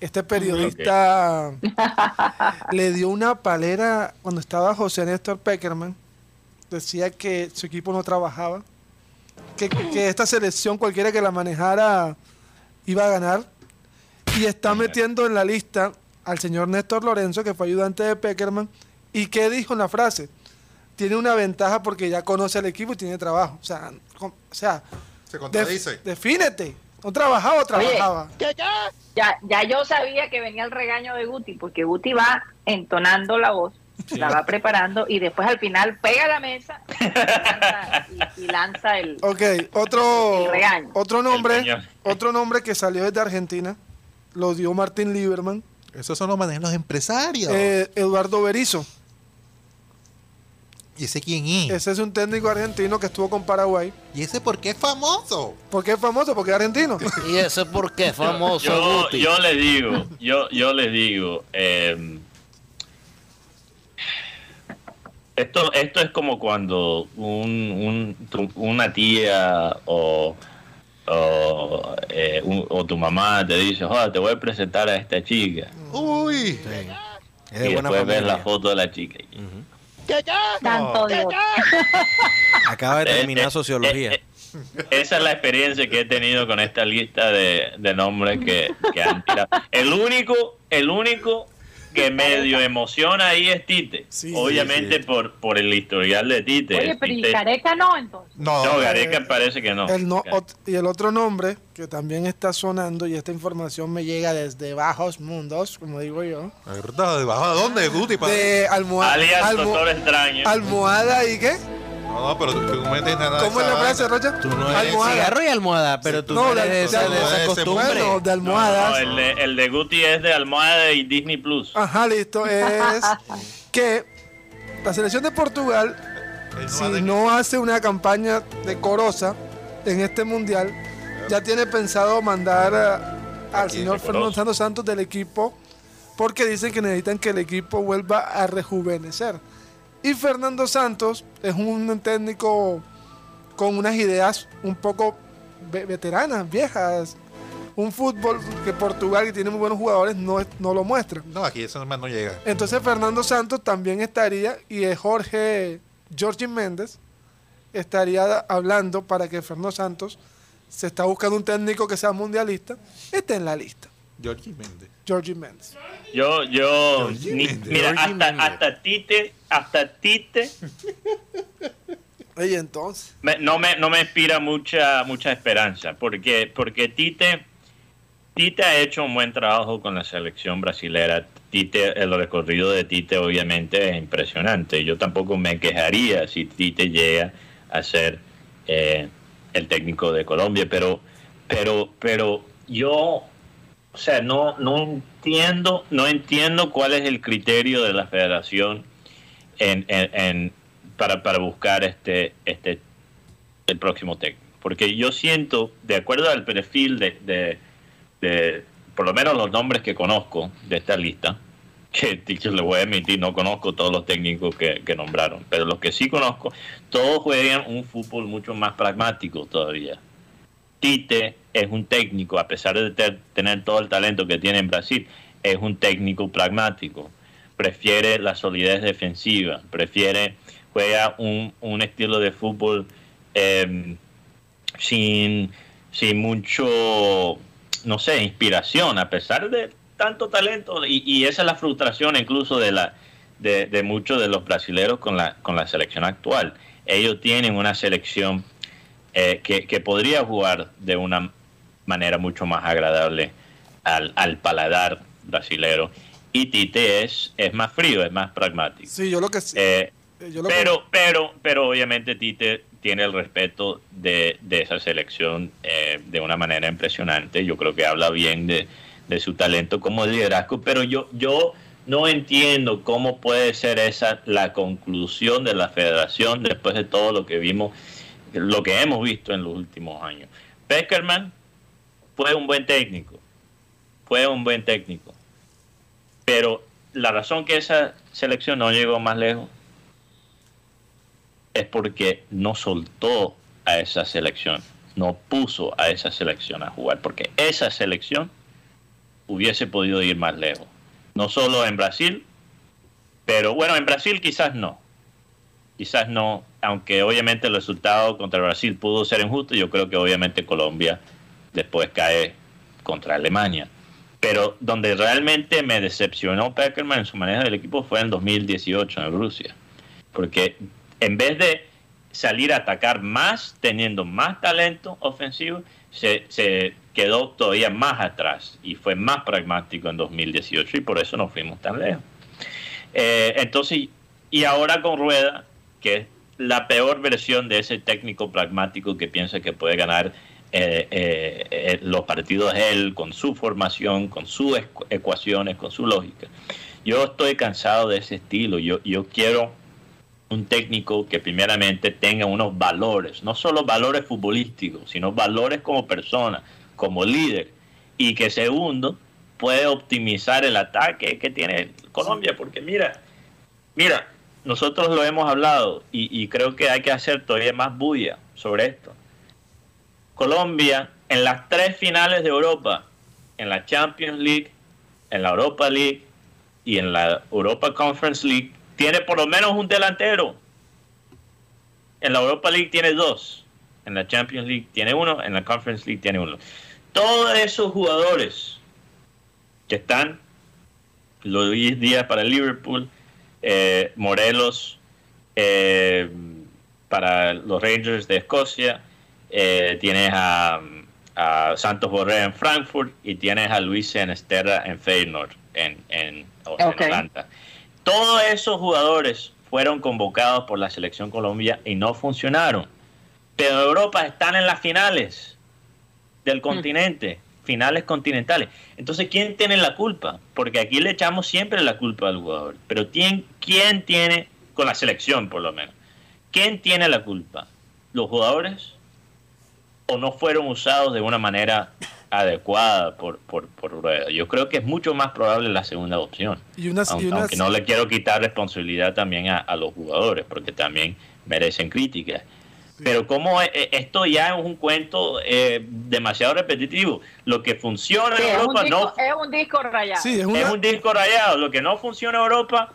Este periodista le dio una palera cuando estaba José Néstor Peckerman. Decía que su equipo no trabajaba, que, que esta selección cualquiera que la manejara iba a ganar. Y está metiendo en la lista al señor Néstor Lorenzo, que fue ayudante de Peckerman. ¿Y qué dijo en la frase? Tiene una ventaja porque ya conoce al equipo y tiene trabajo. O sea, o sea Se def- contradice. defínete. ¿No trabajaba o trabajaba? Ya, ya yo sabía que venía el regaño de Guti, porque Guti va entonando la voz, la va preparando y después al final pega la mesa y lanza, y- y lanza el... Ok, otro, El regaño. otro nombre, otro nombre que salió desde Argentina, lo dio Martín Lieberman, Esos son los manejan los empresarios. eh, Eduardo Berizzo. ¿Y ese quién es? Ese es un técnico argentino que estuvo con Paraguay. ¿Y ese por qué es famoso? ¿Por qué es famoso? Porque es argentino. ¿Y ese por qué famoso, yo, Guti? yo les digo, yo, yo les digo, eh, esto, esto es como cuando un, una tía o, o, eh, un- o tu mamá te dice, joder, te voy a presentar a esta chica. Uy. Es de y buena después ves la foto de la chica. Dios. Acaba de terminar Eh, eh, sociología. eh, eh, esa es la experiencia que he tenido con esta lista de, de nombres que, que han tirado. El único, el único que medio emociona ahí es Tite. Sí, Obviamente Por, por el historial de Tite. Oye, pero ¿y Careca no entonces? No, no, eh, Gareca parece que no. El no- y el otro nombre que también está sonando y esta información me llega desde bajos mundos, como digo yo, ¿verdad? ¿Debajo de dónde, Guti? pa- de almohada, Alias Doctor Extraño. almohada y qué? No, pero tú, tú metes nada ¿Cómo es la frase. Rocha? Tú no eres almohada. cigarro y almohada, pero tú No, no eres de- de de- de esa de- costumbre. Bueno, de No, almohadas. no, el, de, el de Guti es de Almohada y Disney Plus. Ajá, listo. Es que la selección de Portugal, si no hace una campaña decorosa en este mundial, ya tiene pensado mandar a- al señor. Fernando Santos del equipo porque dicen que necesitan que el equipo vuelva a rejuvenecer. Y Fernando Santos es un técnico con unas ideas un poco ve- veteranas, viejas. Un fútbol que Portugal, que tiene muy buenos jugadores, no, es- no lo muestra. No, aquí eso nomás no llega. Entonces Fernando Santos también estaría y eh, Jorge Georgie Méndez estaría hablando para que Fernando Santos se está buscando un técnico que sea mundialista, esté en la lista. Georgie Méndez. Georgie Méndez. Yo, yo, ni- Méndez. mira, hasta, hasta Tite, hasta Tite Y entonces, me- no me no me inspira mucha mucha esperanza porque porque Tite Tite ha hecho un buen trabajo con la selección brasilera. Tite el recorrido de Tite obviamente es impresionante. Yo tampoco me quejaría si Tite llega a ser eh, el técnico de Colombia pero pero pero yo o sea no no entiendo no entiendo cuál es el criterio de la Federación en, en- en- para, para buscar este, este el próximo técnico. Porque yo siento, de acuerdo al perfil de, de, de, por lo menos los nombres que conozco de esta lista, que le voy a admitir, no conozco todos los técnicos que, nombraron, pero los que sí conozco, todos juegan un fútbol mucho más pragmático todavía. Tite es un técnico, a pesar de tener todo el talento que tiene en Brasil, es un técnico pragmático. Prefiere la solidez defensiva, prefiere, juega un, un estilo de fútbol eh, sin, sin mucho, no sé, inspiración, a pesar de tanto talento. Y, y esa es la frustración incluso de, la, de, de muchos de los brasileros con la, con la selección actual. ellos tienen una selección eh, que, que podría jugar de una manera mucho más agradable al, al paladar brasilero. Y Tite es, es más frío, es más pragmático. Sí, yo lo que sí. Eh, yo lo pero, pero, pero obviamente Tite tiene el respeto de, de esa selección eh, de una manera impresionante. Yo creo que habla bien de, de su talento como liderazgo, pero yo, yo no entiendo cómo puede ser esa la conclusión de la federación después de todo lo que vimos, lo que hemos visto en los últimos años. Peckerman fue un buen técnico, fue un buen técnico, pero la razón que esa selección no llegó más lejos es porque no soltó a esa selección, no puso a esa selección a jugar, porque esa selección hubiese podido ir más lejos. No solo en Brasil, pero bueno, en Brasil quizás no. Quizás no, aunque obviamente el resultado contra Brasil pudo ser injusto, yo creo que obviamente Colombia después cae contra Alemania. Pero donde realmente me decepcionó Peckerman en su manejo del equipo fue en 2018 en Rusia. Porque en vez de salir a atacar más, teniendo más talento ofensivo, se, quedó todavía más atrás y fue más pragmático en 2018 y por eso nos fuimos tan lejos. Eh, entonces, y ahora con Rueda, que es la peor versión de ese técnico pragmático que piensa que puede ganar eh, eh, eh, los partidos él, con su formación, con sus ecu- ecuaciones, con su lógica. Yo estoy cansado de ese estilo. Yo, yo quiero un técnico que primeramente tenga unos valores, no solo valores futbolísticos, sino valores como persona, como líder, y que segundo puede optimizar el ataque que tiene Colombia, porque mira, mira, nosotros lo hemos hablado y, y creo que hay que hacer todavía más bulla sobre esto. Colombia en las tres finales de Europa, en la Champions League, en la Europa League y en la Europa Conference League, tiene por lo menos un delantero. En la Europa League tiene dos. En la Champions League tiene uno. En la Conference League tiene uno. Todos esos jugadores que están, Luis Díaz para Liverpool, eh, Morelos eh, para los Rangers de Escocia, eh, tienes a, a Santos Borré en Frankfurt y tienes a Luis Enesterra en Feyenoord en, en. Atlanta. Todos esos jugadores fueron convocados por la selección Colombia y no funcionaron. Pero Europa están en las finales del continente, finales continentales. Entonces, ¿quién tiene la culpa? Porque aquí le echamos siempre la culpa al jugador. Pero ¿quién, quién tiene, con la selección por lo menos, quién tiene la culpa? ¿Los jugadores? ¿O no fueron usados de una manera adecuada por, por, por Rueda? Yo creo que es mucho más probable la segunda opción. Y una, Aun- y una- aunque no le quiero quitar responsabilidad también a, a los jugadores, porque también merecen críticas. Pero como eh, eh, esto ya es un cuento eh, demasiado repetitivo, lo que funciona Sí, en Europa disco, no es un disco rayado. sí, es es un disco rayado, lo que no funciona en Europa,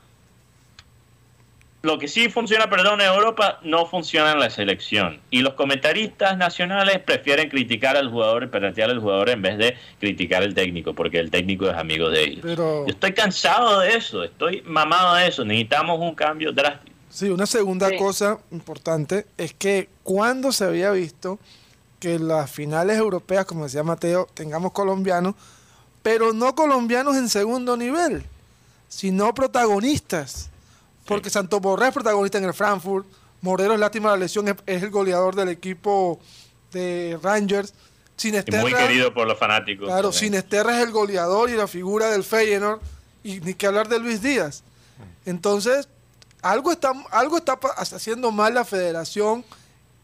lo que sí funciona, perdón, en Europa no funciona en la selección. Y los comentaristas nacionales prefieren criticar al jugador y al jugador en vez de criticar al técnico, porque el técnico es amigo de ellos. pero Yo estoy cansado de eso, estoy mamado de eso. Necesitamos un cambio drástico. sí, una segunda Sí. cosa importante es que cuando se había visto que en las finales europeas, como decía Mateo, tengamos colombianos, pero no colombianos en segundo nivel, sino protagonistas. Porque Santos Borré es protagonista en el Frankfurt, Morelos, lástima la lesión, es, es el goleador del equipo de Rangers. Y Sinesterra, muy querido por los fanáticos. Claro, también. Es el goleador y la figura del Feyenoord. Y ni que hablar de Luis Díaz. Entonces, algo está, algo está haciendo mal la federación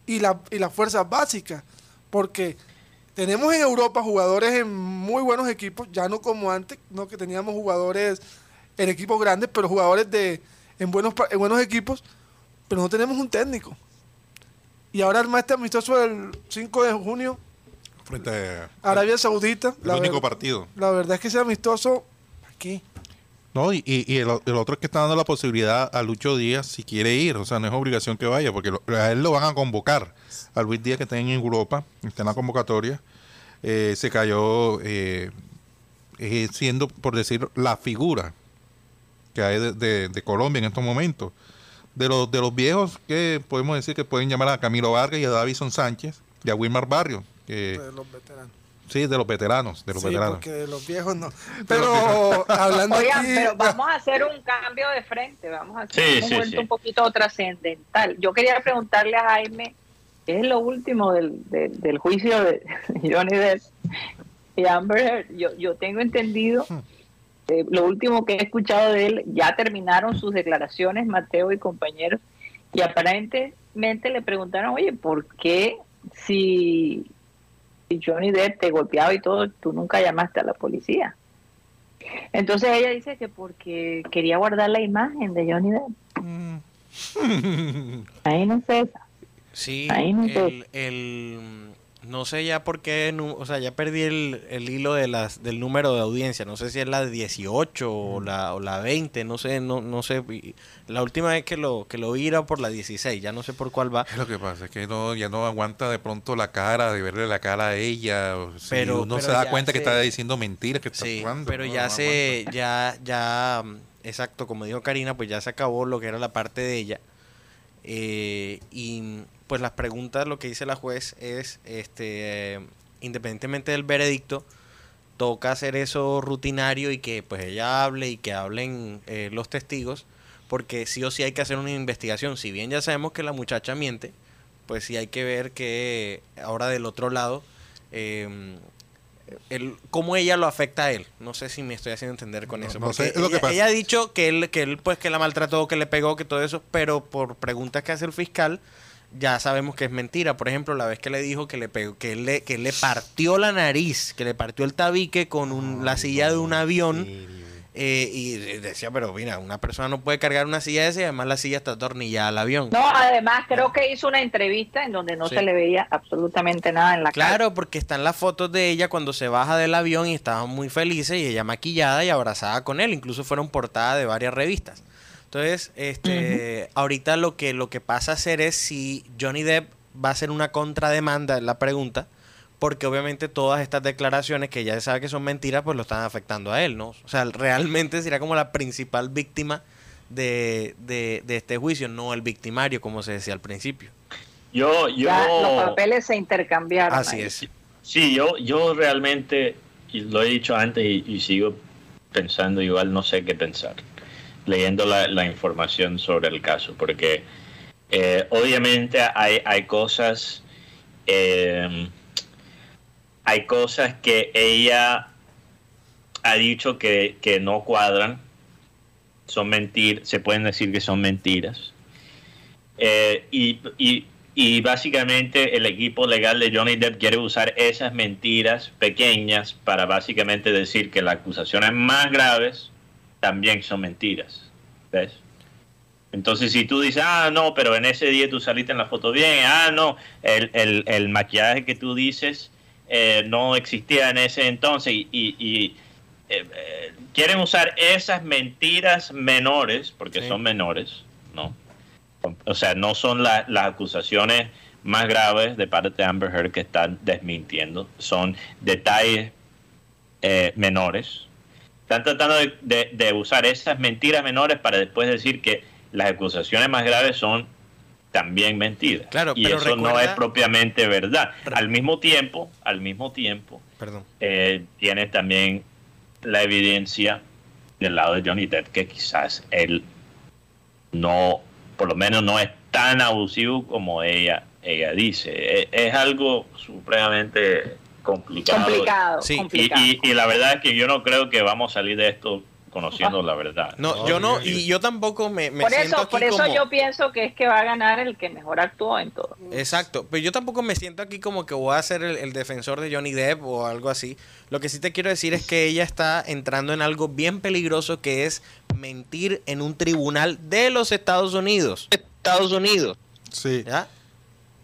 y, la, y las fuerzas básicas. Porque tenemos en Europa jugadores en muy buenos equipos, ya no como antes, no que teníamos jugadores en equipos grandes, pero jugadores de en buenos, en buenos equipos, pero no tenemos un técnico. Y ahora arma este amistoso del 5 de junio, Frente a Arabia Saudita. el la único partido. la verdad es que ese amistoso, aquí. No, y, y- el, el otro es que está dando la posibilidad a Lucho Díaz si quiere ir, o sea, no es obligación que vaya, porque lo- a él lo van a convocar. A Luis Díaz que está en Europa, está en la convocatoria, eh, se cayó eh, eh, siendo, por decir, la figura que hay de, de- de Colombia en estos momentos. de los, de los viejos, que podemos decir que pueden llamar a Camilo Vargas y a Davison Sánchez y a Wilmar Barrio. Que, De los veteranos. sí, de los veteranos, de los Sí, veteranos. porque de los viejos no. Pero hablando Oigan, aquí, pero vamos a hacer un cambio de frente, vamos a hacer Sí, un sí, momento sí. un poquito trascendental. Yo quería preguntarle a Jaime, ¿qué es lo último del, del, del juicio de Johnny Depp y Amber Heard? Yo, yo tengo entendido, eh, lo último que he escuchado de él, ya terminaron sus declaraciones, Mateo y compañeros, y aparentemente le preguntaron, oye, ¿por qué si, si Johnny Depp te golpeaba y todo, tú nunca llamaste a la policía? Entonces ella dice que porque quería guardar la imagen de Johnny Depp. Ahí no sé esa. Sí, Ahí no sé. el, el- no sé ya por qué, o sea, ya perdí el, el hilo de las, del número de audiencia, no sé si es la 18 o la, o la 20, no sé, no, no sé, la última vez que lo, que lo vi era por la 16, ya no sé por cuál va, Es lo que pasa, es que no, ya no aguanta de pronto la cara, de verle la cara a ella. si Pero- uno pero se da cuenta que está diciendo mentiras, que está sí, actuando. pero no, ya no se, ya, ya, mm, exacto, como dijo Karina, pues ya se acabó lo que era la parte de ella, eh, y pues las preguntas, lo que dice la juez es, este, eh, independientemente del veredicto, toca hacer eso rutinario y que pues ella hable y que hablen eh, los testigos, porque sí o sí hay que hacer una investigación. Si bien ya sabemos que la muchacha miente, pues sí hay que ver que ahora del otro lado, eh, el, cómo ella lo afecta a él. No sé si me estoy haciendo entender con No, eso. no porque sé, es lo que ella, pasa. ella ha dicho que él, que él pues que la maltrató, que le pegó, que todo eso, pero por preguntas que hace el fiscal, ya sabemos que es mentira. Por ejemplo, la vez que le dijo que le pegó, que él le, que él le partió la nariz, que le partió el tabique con un- la silla de un avión. eh, y decía, pero mira, una persona no puede cargar una silla de esa y además la silla está atornillada al avión. No, además creo que hizo una entrevista en donde no Sí. se le veía absolutamente nada en la cara. Claro, porque están las fotos de ella cuando se baja del avión y estaban muy felices y ella maquillada y abrazada con él. Incluso fueron portada de varias revistas. Entonces, este, ahorita lo que, lo que pasa a ser es si Johnny Depp va a hacer una contrademanda, es la pregunta, porque obviamente todas estas declaraciones que ya se sabe que son mentiras, pues lo están afectando a él, ¿no? O sea, realmente sería como la principal víctima de, de, de este juicio, no el victimario, como se decía al principio. Yo, yo, Ya los papeles se intercambiaron. Así ahí. es. sí, yo, yo realmente, y lo he dicho antes y, y sigo pensando igual, no sé qué pensar, leyendo la, información sobre el caso, porque eh, obviamente hay, hay cosas, eh, hay cosas que ella ha dicho que, que no cuadran, son mentiras, se pueden decir que son mentiras. Eh, y, y- y básicamente el equipo legal de Johnny Depp quiere usar esas mentiras pequeñas para básicamente decir que las acusaciones más graves también son mentiras. ¿Ves? Entonces, si tú dices, ah, no, pero en ese día tú saliste en la foto bien, ah, no, el, el- el maquillaje que tú dices eh, no existía en ese entonces y, y- y, eh, eh, quieren usar esas mentiras menores, porque Sí. son menores, ¿no? O sea, no son la- las acusaciones más graves de parte de Amber Heard que están desmintiendo, son detalles menores. Están tratando de, de- de usar esas mentiras menores para después decir que las acusaciones más graves son también mentiras. Claro, y pero eso no es propiamente verdad. Al mismo tiempo, al mismo tiempo, Perdón. eh, tiene también la evidencia del lado de Johnny Depp que quizás él no, por lo menos no es tan abusivo como ella ella dice. E- Es, algo supremamente complicado. Complicado, Sí, Y, complicado. y- y la verdad es que yo no creo que vamos a salir de esto conociendo la verdad. No, yo no, y yo tampoco me, me por siento eso, aquí por eso como... yo pienso que es que va a ganar el que mejor actuó en todo. Exacto, pero yo tampoco me siento aquí como que voy a ser el, el defensor de Johnny Depp o algo así. Lo que sí te quiero decir es que ella está entrando en algo bien peligroso que es mentir en un tribunal de los Estados Unidos. Estados Unidos. Sí. ¿Ya?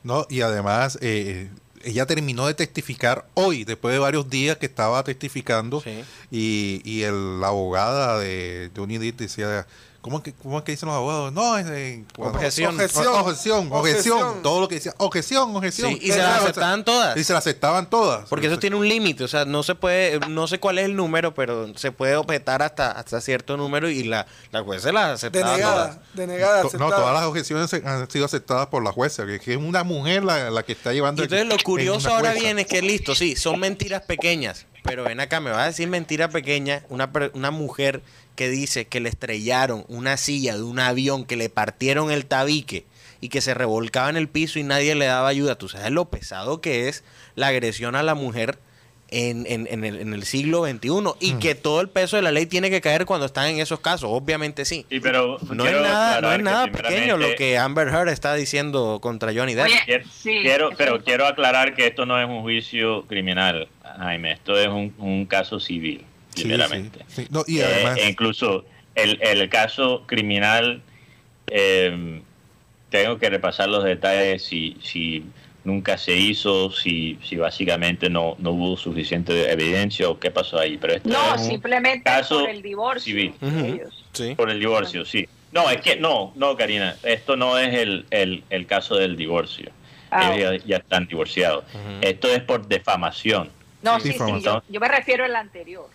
No, y además, eh, ella terminó de testificar hoy, después de varios días que estaba testificando, Sí. y, y el, la abogada de Johnny Depp decía ¿Cómo es que, cómo es que dicen los abogados? No, es eh, cuando- Objeción. Objeción, objeción, objeción, Objeción. Todo lo que decía, objeción, objeción. Sí, y se las aceptaban todas. Y se las aceptaban todas. Porque eso tiene un límite, o sea, no se puede, no sé cuál es el número, pero se puede objetar hasta, hasta cierto número y la, la juez se las aceptaba Denegada, todas. denegada, No, todas las objeciones se- han sido aceptadas por la jueza, que, que es una mujer la, la que está llevando. Y entonces lo curioso ahora viene es que listo, sí, son mentiras pequeñas, pero ven acá, me vas a decir mentira pequeña, una, per- una mujer que dice que le estrellaron una silla de un avión, que le partieron el tabique y que se revolcaba en el piso y nadie le daba ayuda. Tú sabes lo pesado que es la agresión a la mujer en, en- en el, en el siglo XXI y que todo el peso de la ley tiene que caer cuando están en esos casos, obviamente sí. Sí, pero No es nada, no es nada pequeño lo que Amber Heard está diciendo contra Johnny Depp. Oye, Quiero, Sí, quiero- eso pero quiero aclarar que esto no es un juicio criminal, Jaime. Esto es un, un caso civil, Sí, primeramente. sí, sí. No, y Eh, además, e incluso el, el caso criminal, eh, tengo que repasar los detalles si, si nunca se hizo, si, si básicamente no, no hubo suficiente evidencia o qué pasó ahí. Pero esto No, es simplemente caso por el divorcio civil. Sí. por el divorcio, sí. No, es que no, no, Karina, esto no es el, el, el caso del divorcio. Ah, Ellos ya, ya están divorciados. Esto es por defamación No, Sí, sí, yo, yo me refiero al anterior.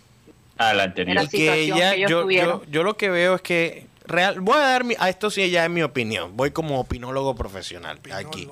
A la anterior. Que ella, yo, yo, yo lo que veo es que real, voy a dar mi, a esto sí ya es mi opinión, voy como opinólogo profesional aquí.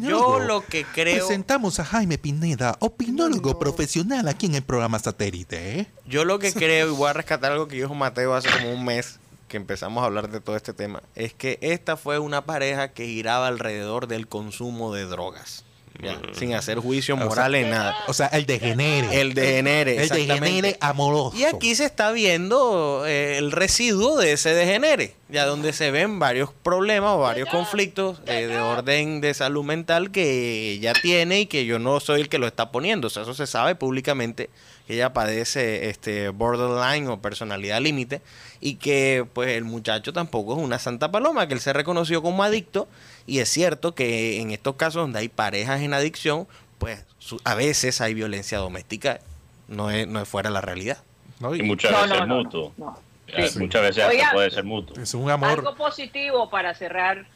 Yo lo que creo, Presentamos a Jaime Pineda, opinólogo Opinólogo. profesional aquí en el programa Satélite. ¿eh? yo lo que creo y voy a rescatar algo que dijo Mateo hace como un mes que empezamos a hablar de todo este tema, es que esta fue una pareja que giraba alrededor del consumo de drogas, ya, sin hacer juicio moral en nada. O sea, el degenere. El degenere, el degenere amoroso. Y aquí se está viendo eh, el residuo de ese degenere, ya donde se ven varios problemas o varios conflictos eh, de orden de salud mental que ella tiene y que yo no soy el que lo está poniendo. O sea, eso se sabe públicamente que ella padece este borderline o personalidad límite y que pues el muchacho tampoco es una santa paloma, que él se reconoció como adicto y es cierto que en estos casos donde hay parejas en adicción, pues su- a veces hay violencia doméstica, no es, no es fuera la realidad. ¿no? Y Y muchas No, veces no, mutuo. no. Eh, Sí. Muchas veces Oiga. puede ser mutuo. es un amor, Algo positivo para cerrar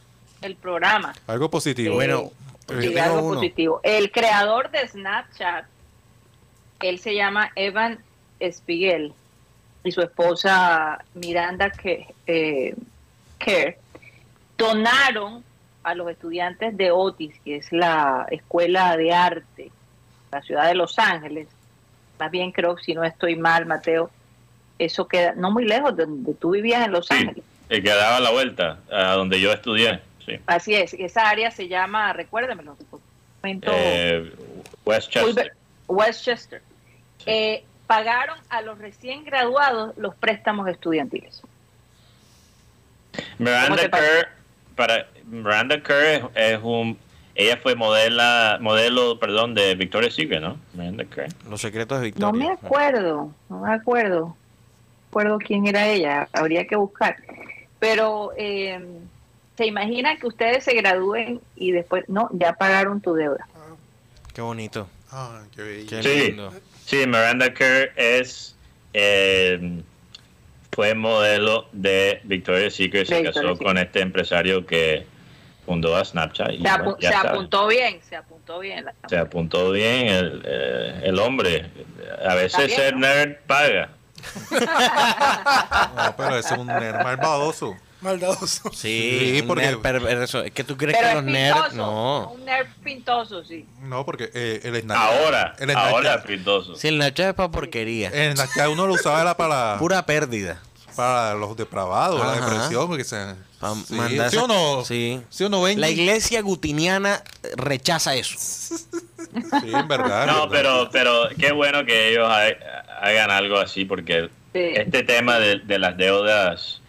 el programa. algo positivo. Eh, Bueno, sí, yo tengo algo uno. positivo. El creador de Snapchat, él se llama Evan Spiegel y su esposa Miranda Ke- eh, Kerr donaron a los estudiantes de Otis, que es la escuela de arte la ciudad de Los Ángeles. Más bien creo, si no estoy mal, Mateo, eso queda no muy lejos de donde tú vivías en Los Sí, Ángeles. el que daba la vuelta a donde yo estudié. Sí. Así es, esa área se llama, momento, Eh, Westchester. Westchester. Sí. Eh, pagaron a los recién graduados los préstamos estudiantiles. ¿Cómo Miranda? Kerr, para Miranda Kerr es, es un ella fue modela, modelo, perdón, de Victoria's Secret, ¿no? Miranda Kerr. Los secretos de No Victoria. me acuerdo, no me acuerdo. No acuerdo quién era ella, habría que buscar. Pero eh, se imagina que ustedes se gradúen y después, no, ya pagaron tu deuda. Qué bonito. Ay, qué bello. Qué Sí. lindo. Sí, Miranda Kerr es eh, fue modelo de Victoria's Secret, se casó con este empresario que fundó a Snapchat. y Se, apu- bueno, se apuntó bien, se apuntó bien. la- Se apuntó bien el, eh, el hombre. A veces bien, ser ¿no? nerd paga. No, pero ese es un nerd malvadoso. Maldadoso. Sí, Sí, porque- nerd perverso. Es que tú crees Pero que es los nerds. No. un nerd pintoso, sí. No, porque eh, el Snapchat. Ahora, el ahora Snapchat, pintoso. Si el Snapchat es para porquería. el Snapchat uno lo usaba era para, Pura pérdida. para los depravados, la Ajá. depresión. Porque se, Pa' sí, mandar ¿sí o no? Sí. ¿Sí o no, Benji? La iglesia gutiniana rechaza eso. Sí, en verdad. No, en verdad. pero, pero qué bueno que ellos ha- hagan algo así, porque Sí. este tema de, de las deudas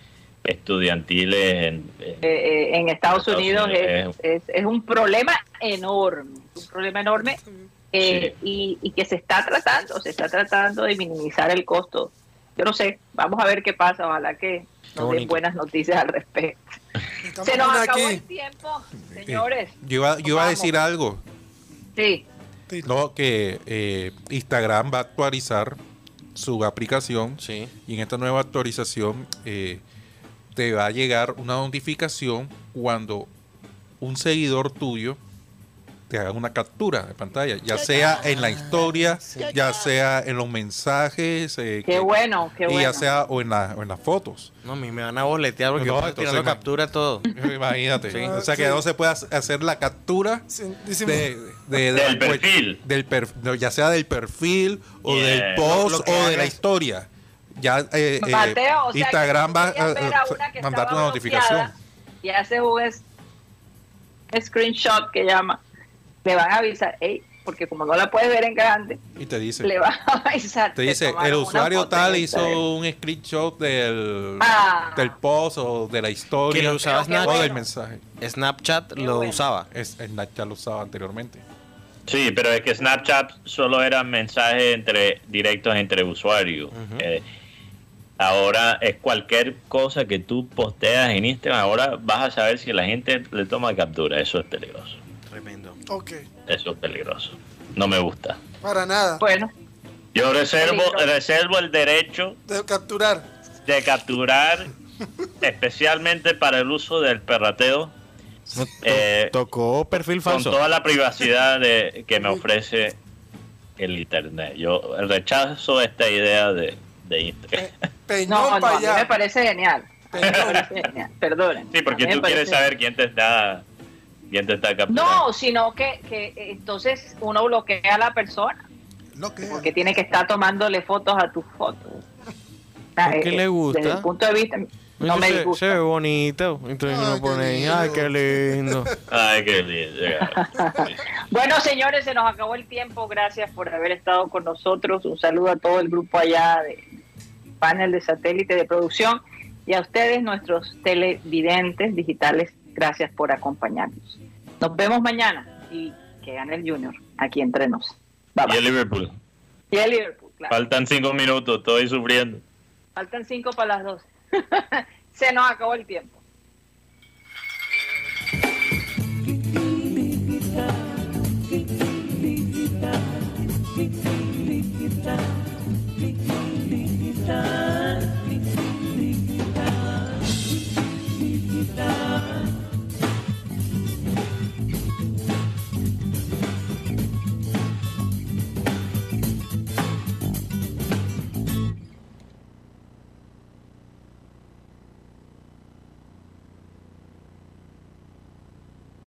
estudiantiles en, en- Eh, eh, en Estados, Estados Unidos, Unidos es, es- es un problema enorme, un problema enorme eh, y, y que se está tratando, se está tratando de minimizar el costo. Yo no sé, vamos a ver qué pasa, ojalá que nos den buenas noticias al respecto. Estamos Se nos acabó aquí. el tiempo, señores. Yo iba, yo iba a decir algo. Sí, No, que eh, Instagram va a actualizar su aplicación Sí. y en esta nueva actualización eh, te va a llegar una notificación cuando un seguidor tuyo te haga una captura de pantalla, ya sea en la historia, ya sea en los mensajes, eh, Qué que- bueno, qué y bueno. ya sea o en, la- o en las fotos. No, a mí me van a boletear porque No, yo estoy tirando captura todo. Imagínate. Sí. O sea que Sí. no se puede hac- hacer la captura Sí, de, de- de Del perfil. del per- ya sea del perfil o Yeah. del post Lo- lo que o de la historia. Ya eh, eh, Mateo, o sea, Instagram va a a mandarte una notificación. Y haces un screenshot que llama. Le van a avisar, "Ey", porque como no la puedes ver en grande, Y te dice, le van a avisar. te "Te dice, el usuario tal Instagram". hizo un screenshot del, Ah. del post o de la historia Que lo usaba qué o Snapchat. del mensaje. Snapchat Qué lo bueno. usaba. Es, Snapchat lo usaba anteriormente. Sí, pero es que Snapchat solo eran mensajes entre directos entre usuarios. Eh, ahora es cualquier cosa que tú posteas en Instagram. Ahora vas a saber si la gente le toma captura. Eso es peligroso. Tremendo. Ok, Eso es peligroso. No me gusta. para nada. Bueno, Yo reservo, reservo el derecho De capturar. de capturar, especialmente para el uso del perrateo, eh, Tocó perfil con falso. toda la privacidad de, que me ofrece el internet. Yo rechazo esta idea de, de Instagram. Peñón no, a mí me allá. parece genial. Me Peñón. parece genial. Perdonen. Sí, porque tú quieres saber quién te está, quién te está capturando. No, sino que, que eh, entonces uno bloquea a la persona Lo que porque tiene que estar tomándole fotos a tus fotos. Ah, ¿Por qué eh, le gusta? Desde el punto de vista, no me se, disgusta. se ve bonito. Entonces Ay, uno pone, lindo. ay, qué lindo. Ay, qué lindo. Bueno, señores, se nos acabó el tiempo. Gracias por haber estado con nosotros. Un saludo a todo el grupo allá de panel de satélite de producción y a ustedes, nuestros televidentes digitales. Gracias por acompañarnos. Nos vemos mañana y que gane el Junior aquí entre nos. Bye, Y el Liverpool. Y el Liverpool, claro. Faltan cinco minutos, estoy sufriendo. Faltan cinco para las dos. se nos acabó el tiempo.